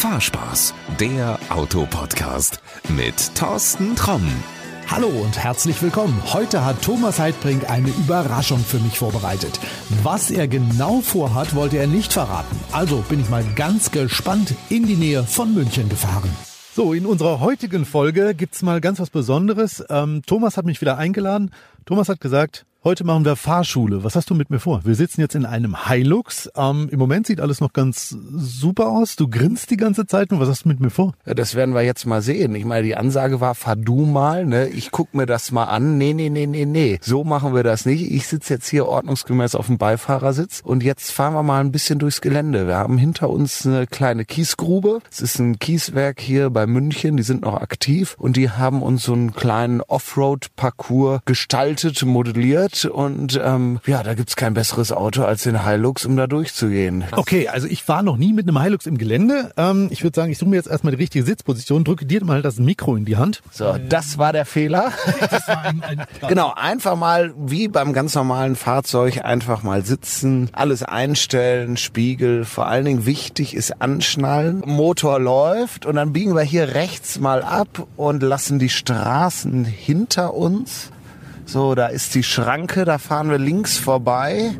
Fahrspaß, der Autopodcast mit Thorsten Tromm. Hallo und herzlich willkommen. Heute hat Thomas Heidbrink eine Überraschung für mich vorbereitet. Was er genau vorhat, wollte er nicht verraten. Also bin ich mal ganz gespannt in die Nähe von München gefahren. So, in unserer heutigen Folge gibt's mal ganz was Besonderes. Ähm, Thomas hat mich wieder eingeladen. Thomas hat gesagt, Heute machen wir Fahrschule. Was hast du mit mir vor? Wir sitzen jetzt in einem Hilux. Ähm, Im Moment sieht alles noch ganz super aus. Du grinst die ganze Zeit. Und was hast du mit mir vor? Ja, das werden wir jetzt mal sehen. Ich meine, die Ansage war, fahr du mal. Ne? Ich guck mir das mal an. Nee, nee, nee, nee, nee. So machen wir das nicht. Ich sitze jetzt hier ordnungsgemäß auf dem Beifahrersitz. Und jetzt fahren wir mal ein bisschen durchs Gelände. Wir haben hinter uns eine kleine Kiesgrube. Es ist ein Kieswerk hier bei München. Die sind noch aktiv. Und die haben uns so einen kleinen Offroad-Parcours gestaltet, modelliert wird. Und ähm, ja, da gibt's kein besseres Auto als den Hilux, um da durchzugehen. Okay, also ich war noch nie mit einem Hilux im Gelände. Ähm, ich würde sagen, ich suche mir jetzt erstmal die richtige Sitzposition, drücke dir mal das Mikro in die Hand. So, das war der Fehler. War ein, ein genau, einfach mal wie beim ganz normalen Fahrzeug einfach mal sitzen, alles einstellen, Spiegel. Vor allen Dingen wichtig ist anschnallen. Motor läuft und dann biegen wir hier rechts mal ab und lassen die Straßen hinter uns. So, da ist die Schranke, da fahren wir links vorbei.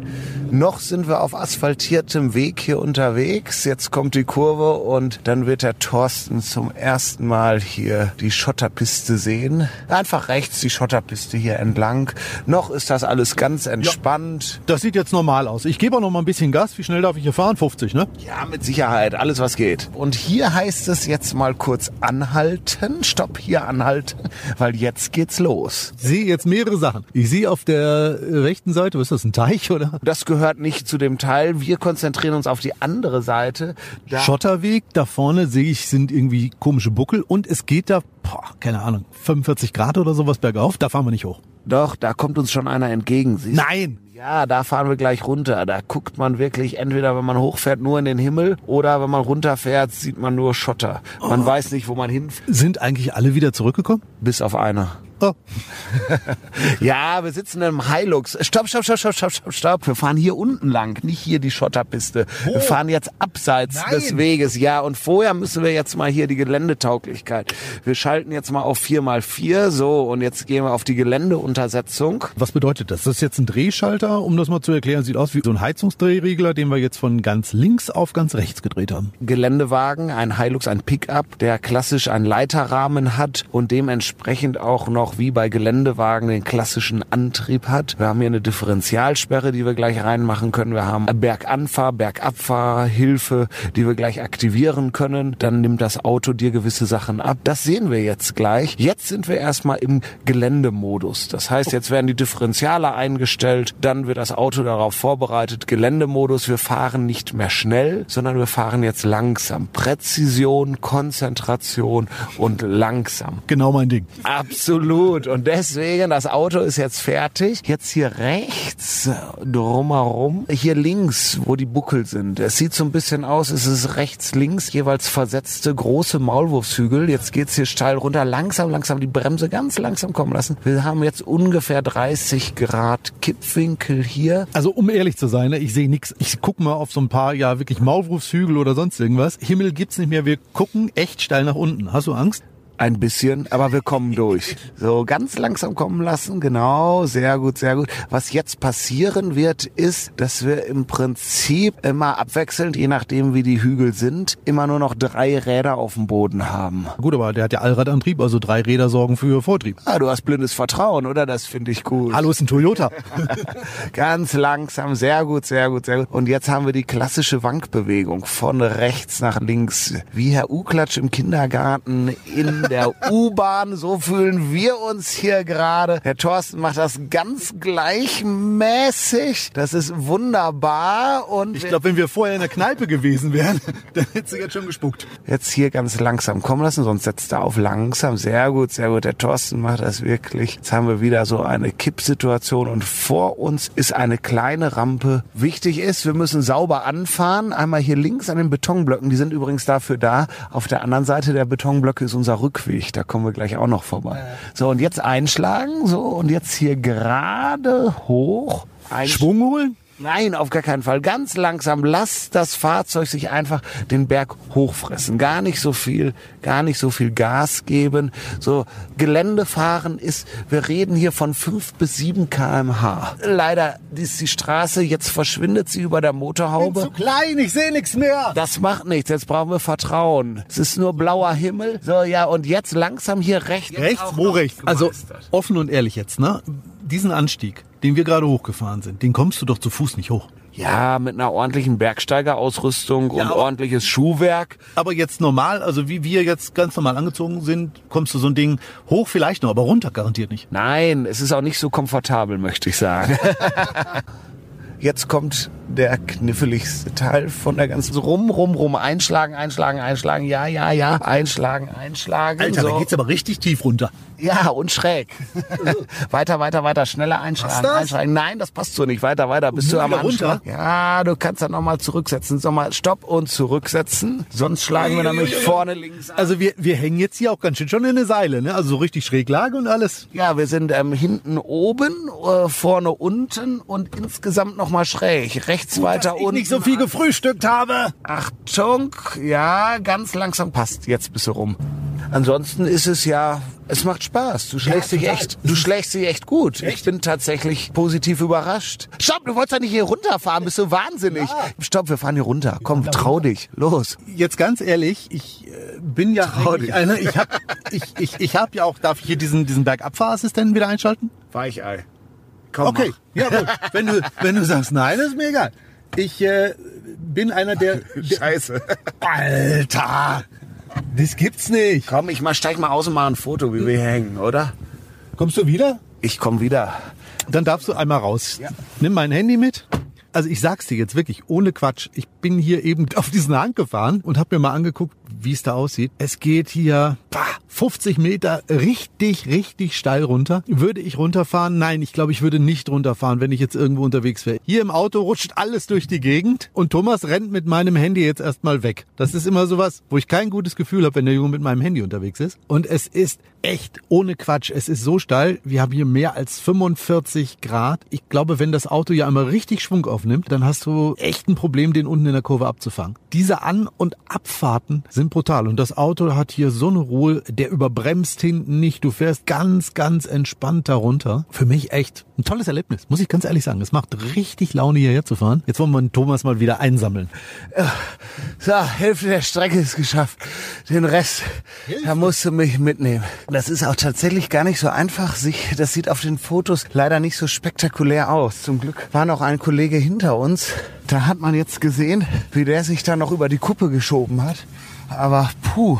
Noch sind wir auf asphaltiertem Weg hier unterwegs. Jetzt kommt die Kurve und dann wird der Thorsten zum ersten Mal hier die Schotterpiste sehen. Einfach rechts die Schotterpiste hier entlang. Noch ist das alles ganz entspannt. Ja, das sieht jetzt normal aus. Ich gebe auch noch mal ein bisschen Gas. Wie schnell darf ich hier fahren? 50, ne? Ja, mit Sicherheit. Alles, was geht. Und hier heißt es jetzt mal kurz anhalten. Stopp, hier anhalten, weil jetzt geht's los. Ich sehe jetzt mehrere Sachen. Ich sehe auf der rechten Seite, was ist das, ein Teich oder? Das gehört nicht zu dem Teil. Wir konzentrieren uns auf die andere Seite. Da Schotterweg, da vorne sehe ich, sind irgendwie komische Buckel und es geht da, boah, keine Ahnung, 45 Grad oder sowas bergauf. Da fahren wir nicht hoch. Doch, da kommt uns schon einer entgegen. Siehst Nein! Ja, da fahren wir gleich runter. Da guckt man wirklich entweder, wenn man hochfährt, nur in den Himmel oder wenn man runterfährt, sieht man nur Schotter. Man oh. weiß nicht, wo man hinfährt. Sind eigentlich alle wieder zurückgekommen? Bis auf einer. Oh. ja, wir sitzen im Hilux. Stopp, stopp, stopp, stopp, stopp, stopp, stopp. Wir fahren hier unten lang, nicht hier die Schotterpiste. Wo? Wir fahren jetzt abseits Nein. des Weges. Ja, und vorher müssen wir jetzt mal hier die Geländetauglichkeit. Wir schalten jetzt mal auf 4x4. So, und jetzt gehen wir auf die Geländeuntersetzung. Was bedeutet das? Das ist jetzt ein Drehschalter, um das mal zu erklären. Sieht aus wie so ein Heizungsdrehregler, den wir jetzt von ganz links auf ganz rechts gedreht haben. Geländewagen, ein Hilux, ein Pickup, der klassisch einen Leiterrahmen hat und dementsprechend auch noch auch wie bei Geländewagen den klassischen Antrieb hat. Wir haben hier eine Differentialsperre, die wir gleich reinmachen können. Wir haben Berganfahr, Bergabfahrhilfe, die wir gleich aktivieren können. Dann nimmt das Auto dir gewisse Sachen ab. Das sehen wir jetzt gleich. Jetzt sind wir erstmal im Geländemodus. Das heißt, jetzt werden die Differentiale eingestellt. Dann wird das Auto darauf vorbereitet. Geländemodus. Wir fahren nicht mehr schnell, sondern wir fahren jetzt langsam. Präzision, Konzentration und langsam. Genau mein Ding. Absolut gut. Und deswegen, das Auto ist jetzt fertig. Jetzt hier rechts drumherum. Hier links, wo die Buckel sind. Es sieht so ein bisschen aus, es ist rechts, links jeweils versetzte große Maulwurfshügel. Jetzt geht's hier steil runter. Langsam, langsam die Bremse ganz langsam kommen lassen. Wir haben jetzt ungefähr 30 Grad Kippwinkel hier. Also um ehrlich zu sein, ne, ich sehe nichts. Ich gucke mal auf so ein paar, ja wirklich Maulwurfshügel oder sonst irgendwas. Himmel gibt's nicht mehr. Wir gucken echt steil nach unten. Hast du Angst? Ein bisschen, aber wir kommen durch. So ganz langsam kommen lassen, genau, sehr gut, sehr gut. Was jetzt passieren wird, ist, dass wir im Prinzip immer abwechselnd, je nachdem wie die Hügel sind, immer nur noch drei Räder auf dem Boden haben. Gut, aber der hat ja Allradantrieb, also drei Räder sorgen für Vortrieb. Ah, du hast blindes Vertrauen, oder? Das finde ich gut. Hallo, ist ein Toyota. ganz langsam, sehr gut, sehr gut, sehr gut. Und jetzt haben wir die klassische Wankbewegung von rechts nach links, wie Herr Uklatsch im Kindergarten in der U-Bahn. So fühlen wir uns hier gerade. Herr Thorsten macht das ganz gleichmäßig. Das ist wunderbar. Und ich glaube, wenn wir vorher in der Kneipe gewesen wären, dann hätte sie jetzt schon gespuckt. Jetzt hier ganz langsam kommen lassen, sonst setzt er auf langsam. Sehr gut, sehr gut. Der Thorsten macht das wirklich. Jetzt haben wir wieder so eine Kippsituation und vor uns ist eine kleine Rampe. Wichtig ist, wir müssen sauber anfahren. Einmal hier links an den Betonblöcken. Die sind übrigens dafür da. Auf der anderen Seite der Betonblöcke ist unser Rückweg. Rückweg, da kommen wir gleich auch noch vorbei. So, und jetzt einschlagen, so, und jetzt hier gerade hoch. Schwung holen? Nein, auf gar keinen Fall. Ganz langsam. Lass das Fahrzeug sich einfach den Berg hochfressen. Gar nicht so viel, gar nicht so viel Gas geben. So Geländefahren ist, wir reden hier von fünf bis sieben kmh. Leider ist die Straße, jetzt verschwindet sie über der Motorhaube. Zu klein, ich sehe nichts mehr. Das macht nichts. Jetzt brauchen wir Vertrauen. Es ist nur blauer Himmel. So, ja, und jetzt langsam hier rechts. Rechts? Wo rechts? Also, offen und ehrlich jetzt, ne? Diesen Anstieg, den wir gerade hochgefahren sind, den kommst du doch zu Fuß nicht hoch. Ja, mit einer ordentlichen Bergsteigerausrüstung Ja, und ordentliches Schuhwerk. Aber jetzt normal, also wie wir jetzt ganz normal angezogen sind, kommst du so ein Ding hoch vielleicht noch, aber runter garantiert nicht. Nein, es ist auch nicht so komfortabel, möchte ich sagen. Jetzt kommt der kniffligste Teil von der ganzen rum, rum, rum, einschlagen, einschlagen, einschlagen, ja, ja, ja, einschlagen, einschlagen. Alter, da so. geht's aber richtig tief runter. Ja, und schräg. weiter, weiter, weiter, schneller einschlagen, einschlagen. Nein, das passt so nicht. Weiter, weiter, bist du am runter? Anschlag. Ja, du kannst dann nochmal zurücksetzen. Sag mal, stopp und zurücksetzen. Sonst schlagen wir nämlich vorne links an. Also wir, wir hängen jetzt hier auch ganz schön schon in eine Seile, ne? Also so richtig Schräglage und alles. Ja, wir sind ähm, hinten oben, äh, vorne unten und insgesamt nochmal schräg. Rechts weiter ich unten. nicht so viel gefrühstückt habe. Achtung, ja, ganz langsam passt. Jetzt bist du rum. Ansonsten ist es ja, es macht Spaß. Du schlägst dich total. echt, du schlägst dich echt gut. Ich bin tatsächlich positiv überrascht. Stopp, du wolltest doch nicht hier runterfahren, bist du wahnsinnig. Stopp, wir fahren hier runter. Komm, trau dich. Los. Jetzt ganz ehrlich, ich äh, bin ja Trau dich. einer, ich hab, ich, ich, ich hab ja auch, darf ich hier diesen, diesen Bergabfahrassistenten wieder einschalten? Weichei. Komm, Okay, ja gut. Wenn du, wenn du sagst nein, ist mir egal. Ich äh, bin einer der, mach. der Scheiße. Alter, das gibt's nicht. Komm, ich mal, steig mal aus und mach ein Foto, wie wir hier hängen, oder? Kommst du wieder? Ich komm wieder. Dann darfst du einmal raus. Nimm mein Handy mit. Also ich sag's dir jetzt wirklich, ohne Quatsch. Ich bin hier eben auf diesen Hang gefahren und habe mir mal angeguckt, wie es da aussieht. Es geht hier bah, 50 Meter richtig, richtig steil runter. Würde ich runterfahren? Nein, ich glaube, ich würde nicht runterfahren, wenn ich jetzt irgendwo unterwegs wäre. Hier im Auto rutscht alles durch die Gegend und Thomas rennt mit meinem Handy jetzt erstmal weg. Das ist immer sowas, wo ich kein gutes Gefühl habe, wenn der Junge mit meinem Handy unterwegs ist. Und es ist echt ohne Quatsch. Es ist so steil. Wir haben hier mehr als 45 Grad. Ich glaube, wenn das Auto ja einmal richtig Schwung aufnimmt, dann hast du echt ein Problem, den unten in der Kurve abzufangen. Diese An- und Abfahrten sind brutal. Und das Auto hat hier so eine Ruhe, der überbremst hinten nicht. Du fährst ganz, ganz entspannt darunter. Für mich echt ein tolles Erlebnis, muss ich ganz ehrlich sagen. Es macht richtig Laune, hierher zu fahren. Jetzt wollen wir Thomas mal wieder einsammeln. So, Hälfte der Strecke ist geschafft. Den Rest, da musst du mich mitnehmen. Das ist auch tatsächlich gar nicht so einfach. Sich, das sieht auf den Fotos leider nicht so spektakulär aus. Zum Glück war noch ein Kollege hinter uns. Da hat man jetzt gesehen, wie der sich da noch über die Kuppe geschoben hat. Aber puh.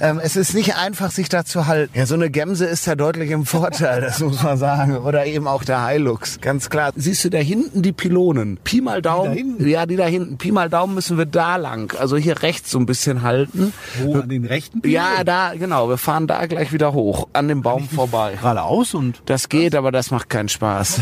Ähm, es ist nicht einfach, sich da zu halten. Ja, so eine Gemse ist ja deutlich im Vorteil, das muss man sagen. Oder eben auch der Hilux, ganz klar. Siehst du da hinten die Pylonen? Pi mal Daumen. hinten? Ja, die da hinten. Pi mal Daumen müssen wir da lang. Also hier rechts so ein bisschen halten. Wo, an den rechten Ja, da, genau. Wir fahren da gleich wieder hoch, an dem Baum vorbei. Geradeaus und Das geht, aber das macht keinen Spaß.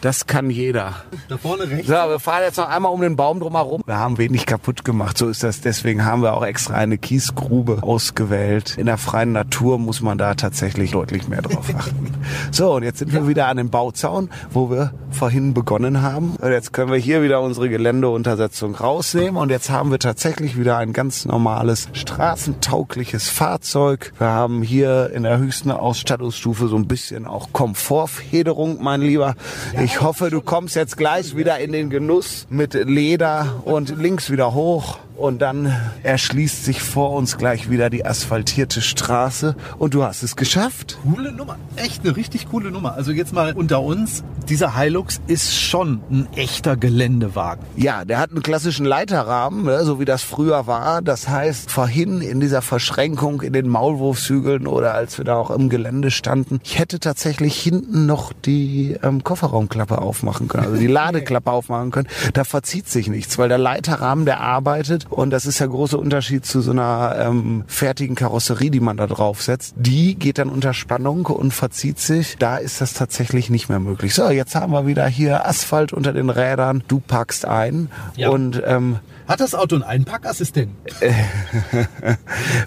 Das kann jeder. da vorne rechts. So, wir fahren jetzt noch einmal um den Baum drumherum. Wir haben wenig kaputt gemacht, so ist das. Deswegen haben wir auch extra eine Kiesgrube ausgewählt. In der freien Natur muss man da tatsächlich deutlich mehr drauf achten. So, und jetzt sind wir wieder an dem Bauzaun, wo wir vorhin begonnen haben. Und jetzt können wir hier wieder unsere Geländeuntersetzung rausnehmen. Und jetzt haben wir tatsächlich wieder ein ganz normales, straßentaugliches Fahrzeug. Wir haben hier in der höchsten Ausstattungsstufe so ein bisschen auch Komfortfederung, mein Lieber. Ich hoffe, du kommst jetzt gleich wieder in den Genuss mit Leder und links wieder hoch. Und dann erschließt sich vor uns gleich wieder die asphaltierte Straße. Und du hast es geschafft. Coole Nummer. Echt eine richtig coole Nummer. Also jetzt mal unter uns. Dieser Hilux ist schon ein echter Geländewagen. Ja, der hat einen klassischen Leiterrahmen, ne, so wie das früher war. Das heißt, vorhin in dieser Verschränkung in den Maulwurfshügeln oder als wir da auch im Gelände standen, ich hätte tatsächlich hinten noch die ähm, Kofferraumklappe aufmachen können, also die Ladeklappe aufmachen können. Da verzieht sich nichts, weil der Leiterrahmen, der arbeitet und das ist der große Unterschied zu so einer ähm, fertigen Karosserie, die man da draufsetzt. Die geht dann unter Spannung und verzieht sich. Da ist das tatsächlich nicht mehr möglich. So, jetzt haben wir wieder hier Asphalt unter den Rädern. Du packst ein Ja. und ähm, Hat das Auto einen Einpackassistenten?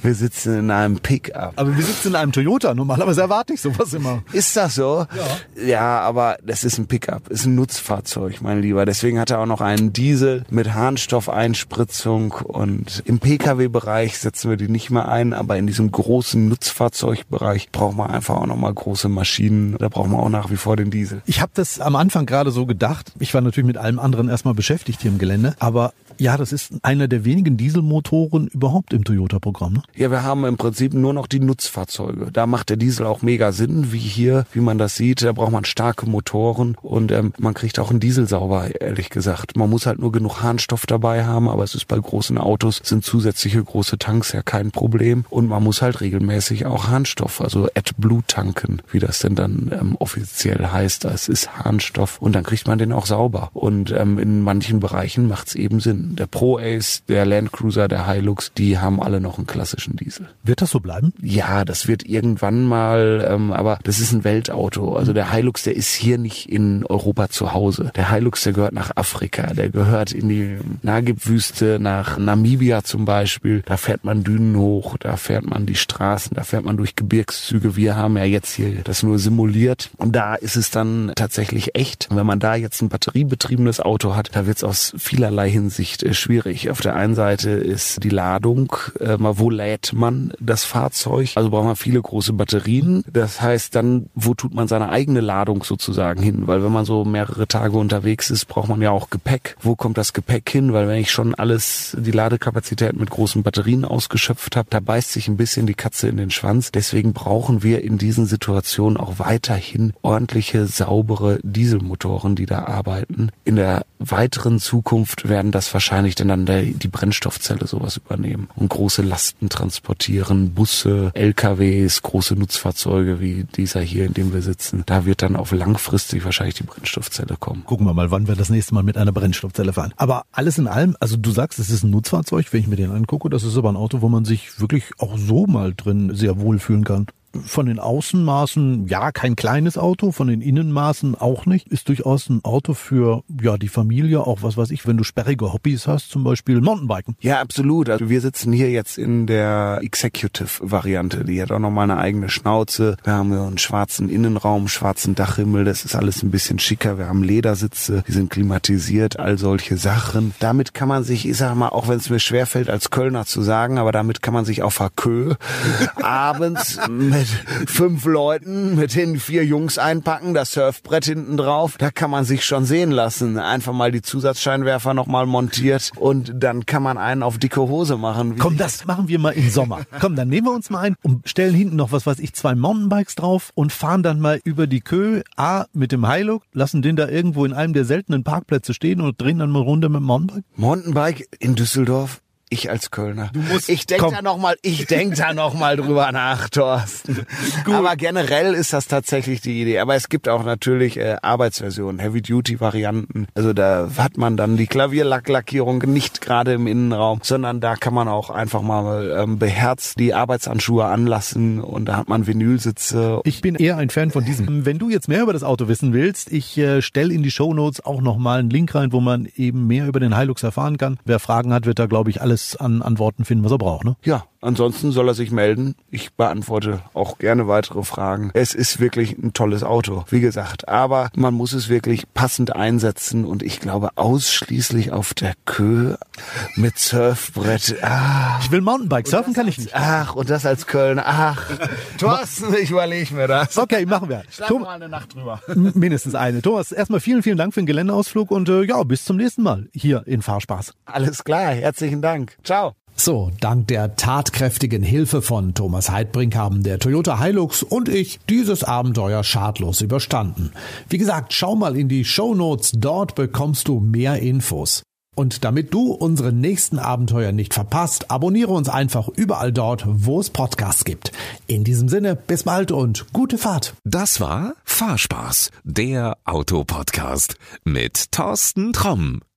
wir sitzen in einem Pickup. Aber wir sitzen in einem Toyota. Normalerweise erwarte ich sowas immer. Ist das so? Ja. Ja, aber das ist ein Pickup, ist ein Nutzfahrzeug, mein Lieber. Deswegen hat er auch noch einen Diesel mit Harnstoffeinspritzung und im Pkw-Bereich setzen wir die nicht mehr ein, aber in diesem großen Nutzfahrzeugbereich braucht man einfach auch nochmal große Maschinen. Da braucht man auch nach wie vor den Diesel. Ich habe das am Anfang gerade so gedacht. Ich war natürlich mit allem anderen erstmal beschäftigt hier im Gelände, aber ja, das ist einer der wenigen Dieselmotoren überhaupt im Toyota-Programm. Ne? Ja, wir haben im Prinzip nur noch die Nutzfahrzeuge. Da macht der Diesel auch mega Sinn, wie hier, wie man das sieht. Da braucht man starke Motoren und ähm, man kriegt auch einen Diesel sauber, ehrlich gesagt. Man muss halt nur genug Harnstoff dabei haben, aber es ist bei großen Autos sind zusätzliche große Tanks ja kein Problem und man muss halt regelmäßig auch Harnstoff, also AdBlue tanken, wie das denn dann ähm, offiziell heißt. Es ist Harnstoff und dann kriegt man den auch sauber. Und ähm, in manchen Bereichen macht es eben Sinn der Pro Ace, der Land Cruiser, der Hilux, die haben alle noch einen klassischen Diesel. Wird das so bleiben? Ja, das wird irgendwann mal, ähm, aber das ist ein Weltauto. Also der Hilux, der ist hier nicht in Europa zu Hause. Der Hilux, der gehört nach Afrika, der gehört in die Nagib-Wüste, nach Namibia zum Beispiel. Da fährt man Dünen hoch, da fährt man die Straßen, da fährt man durch Gebirgszüge. Wir haben ja jetzt hier das nur simuliert. Und da ist es dann tatsächlich echt. Wenn man da jetzt ein batteriebetriebenes Auto hat, da wird es aus vielerlei Hinsicht Hinsicht schwierig. Auf der einen Seite ist die Ladung, äh, wo lädt man das Fahrzeug? Also braucht man viele große Batterien. Das heißt dann, wo tut man seine eigene Ladung sozusagen hin? Weil wenn man so mehrere Tage unterwegs ist, braucht man ja auch Gepäck. Wo kommt das Gepäck hin? Weil wenn ich schon alles, die Ladekapazität mit großen Batterien ausgeschöpft habe, da beißt sich ein bisschen die Katze in den Schwanz. Deswegen brauchen wir in diesen Situationen auch weiterhin ordentliche, saubere Dieselmotoren, die da arbeiten. In der weiteren Zukunft werden das wahrscheinlich dann, dann der, die Brennstoffzelle sowas übernehmen und große Lasten transportieren, Busse, LKWs, große Nutzfahrzeuge wie dieser hier, in dem wir sitzen. Da wird dann auf langfristig wahrscheinlich die Brennstoffzelle kommen. Gucken wir mal, wann wir das nächste Mal mit einer Brennstoffzelle fahren. Aber alles in allem, also du sagst, es ist ein Nutzfahrzeug, wenn ich mir den angucke, das ist aber ein Auto, wo man sich wirklich auch so mal drin sehr wohl fühlen kann von den Außenmaßen, ja, kein kleines Auto, von den Innenmaßen auch nicht. Ist durchaus ein Auto für, ja, die Familie, auch was weiß ich, wenn du sperrige Hobbys hast, zum Beispiel Mountainbiken. Ja, absolut. Also wir sitzen hier jetzt in der Executive-Variante. Die hat auch nochmal eine eigene Schnauze. Wir haben einen schwarzen Innenraum, schwarzen Dachhimmel. Das ist alles ein bisschen schicker. Wir haben Ledersitze, die sind klimatisiert, all solche Sachen. Damit kann man sich, ich sag mal, auch wenn es mir schwerfällt, als Kölner zu sagen, aber damit kann man sich auf Hakö abends mit fünf Leuten, mit den vier Jungs einpacken, das Surfbrett hinten drauf. Da kann man sich schon sehen lassen. Einfach mal die Zusatzscheinwerfer nochmal montiert und dann kann man einen auf dicke Hose machen. Komm, das machen wir mal im Sommer. Komm, dann nehmen wir uns mal ein und stellen hinten noch was weiß ich, zwei Mountainbikes drauf und fahren dann mal über die Kö A mit dem Hilux, lassen den da irgendwo in einem der seltenen Parkplätze stehen und drehen dann mal runter mit dem Mountainbike. Mountainbike in Düsseldorf? Ich als Kölner. Du musst, ich denke da noch mal, ich denk da noch mal drüber nach, Thorsten. Gut. Aber generell ist das tatsächlich die Idee. Aber es gibt auch natürlich äh, Arbeitsversionen, Heavy-Duty-Varianten. Also da hat man dann die Klavierlacklackierung nicht gerade im Innenraum, sondern da kann man auch einfach mal ähm, beherzt die Arbeitsanschuhe anlassen und da hat man Vinylsitze. Ich bin eher ein Fan von diesem. Wenn du jetzt mehr über das Auto wissen willst, ich äh, stelle in die Show Notes auch noch mal einen Link rein, wo man eben mehr über den Hilux erfahren kann. Wer Fragen hat, wird da glaube ich alles alles an Antworten finden, was er braucht. Ne? Ja, ansonsten soll er sich melden. Ich beantworte auch gerne weitere Fragen. Es ist wirklich ein tolles Auto, wie gesagt. Aber man muss es wirklich passend einsetzen und ich glaube ausschließlich auf der Kö mit Surfbrett. Ah. Ich will Mountainbike, surfen kann ich nicht. Ach, und das als Köln. Ach, Thorsten, ich überlege mir das. Okay, machen wir. Schlafen Tom mal eine Nacht drüber. Mindestens eine. Thomas, erstmal vielen, vielen Dank für den Geländeausflug und äh, ja, bis zum nächsten Mal hier in Fahrspaß. Alles klar, herzlichen Dank. Ciao. So, dank der tatkräftigen Hilfe von Thomas Heidbrink haben der Toyota Hilux und ich dieses Abenteuer schadlos überstanden. Wie gesagt, schau mal in die Show Notes, dort bekommst du mehr Infos. Und damit du unsere nächsten Abenteuer nicht verpasst, abonniere uns einfach überall dort, wo es Podcasts gibt. In diesem Sinne, bis bald und gute Fahrt. Das war Fahrspaß, der Autopodcast mit Thorsten Tromm.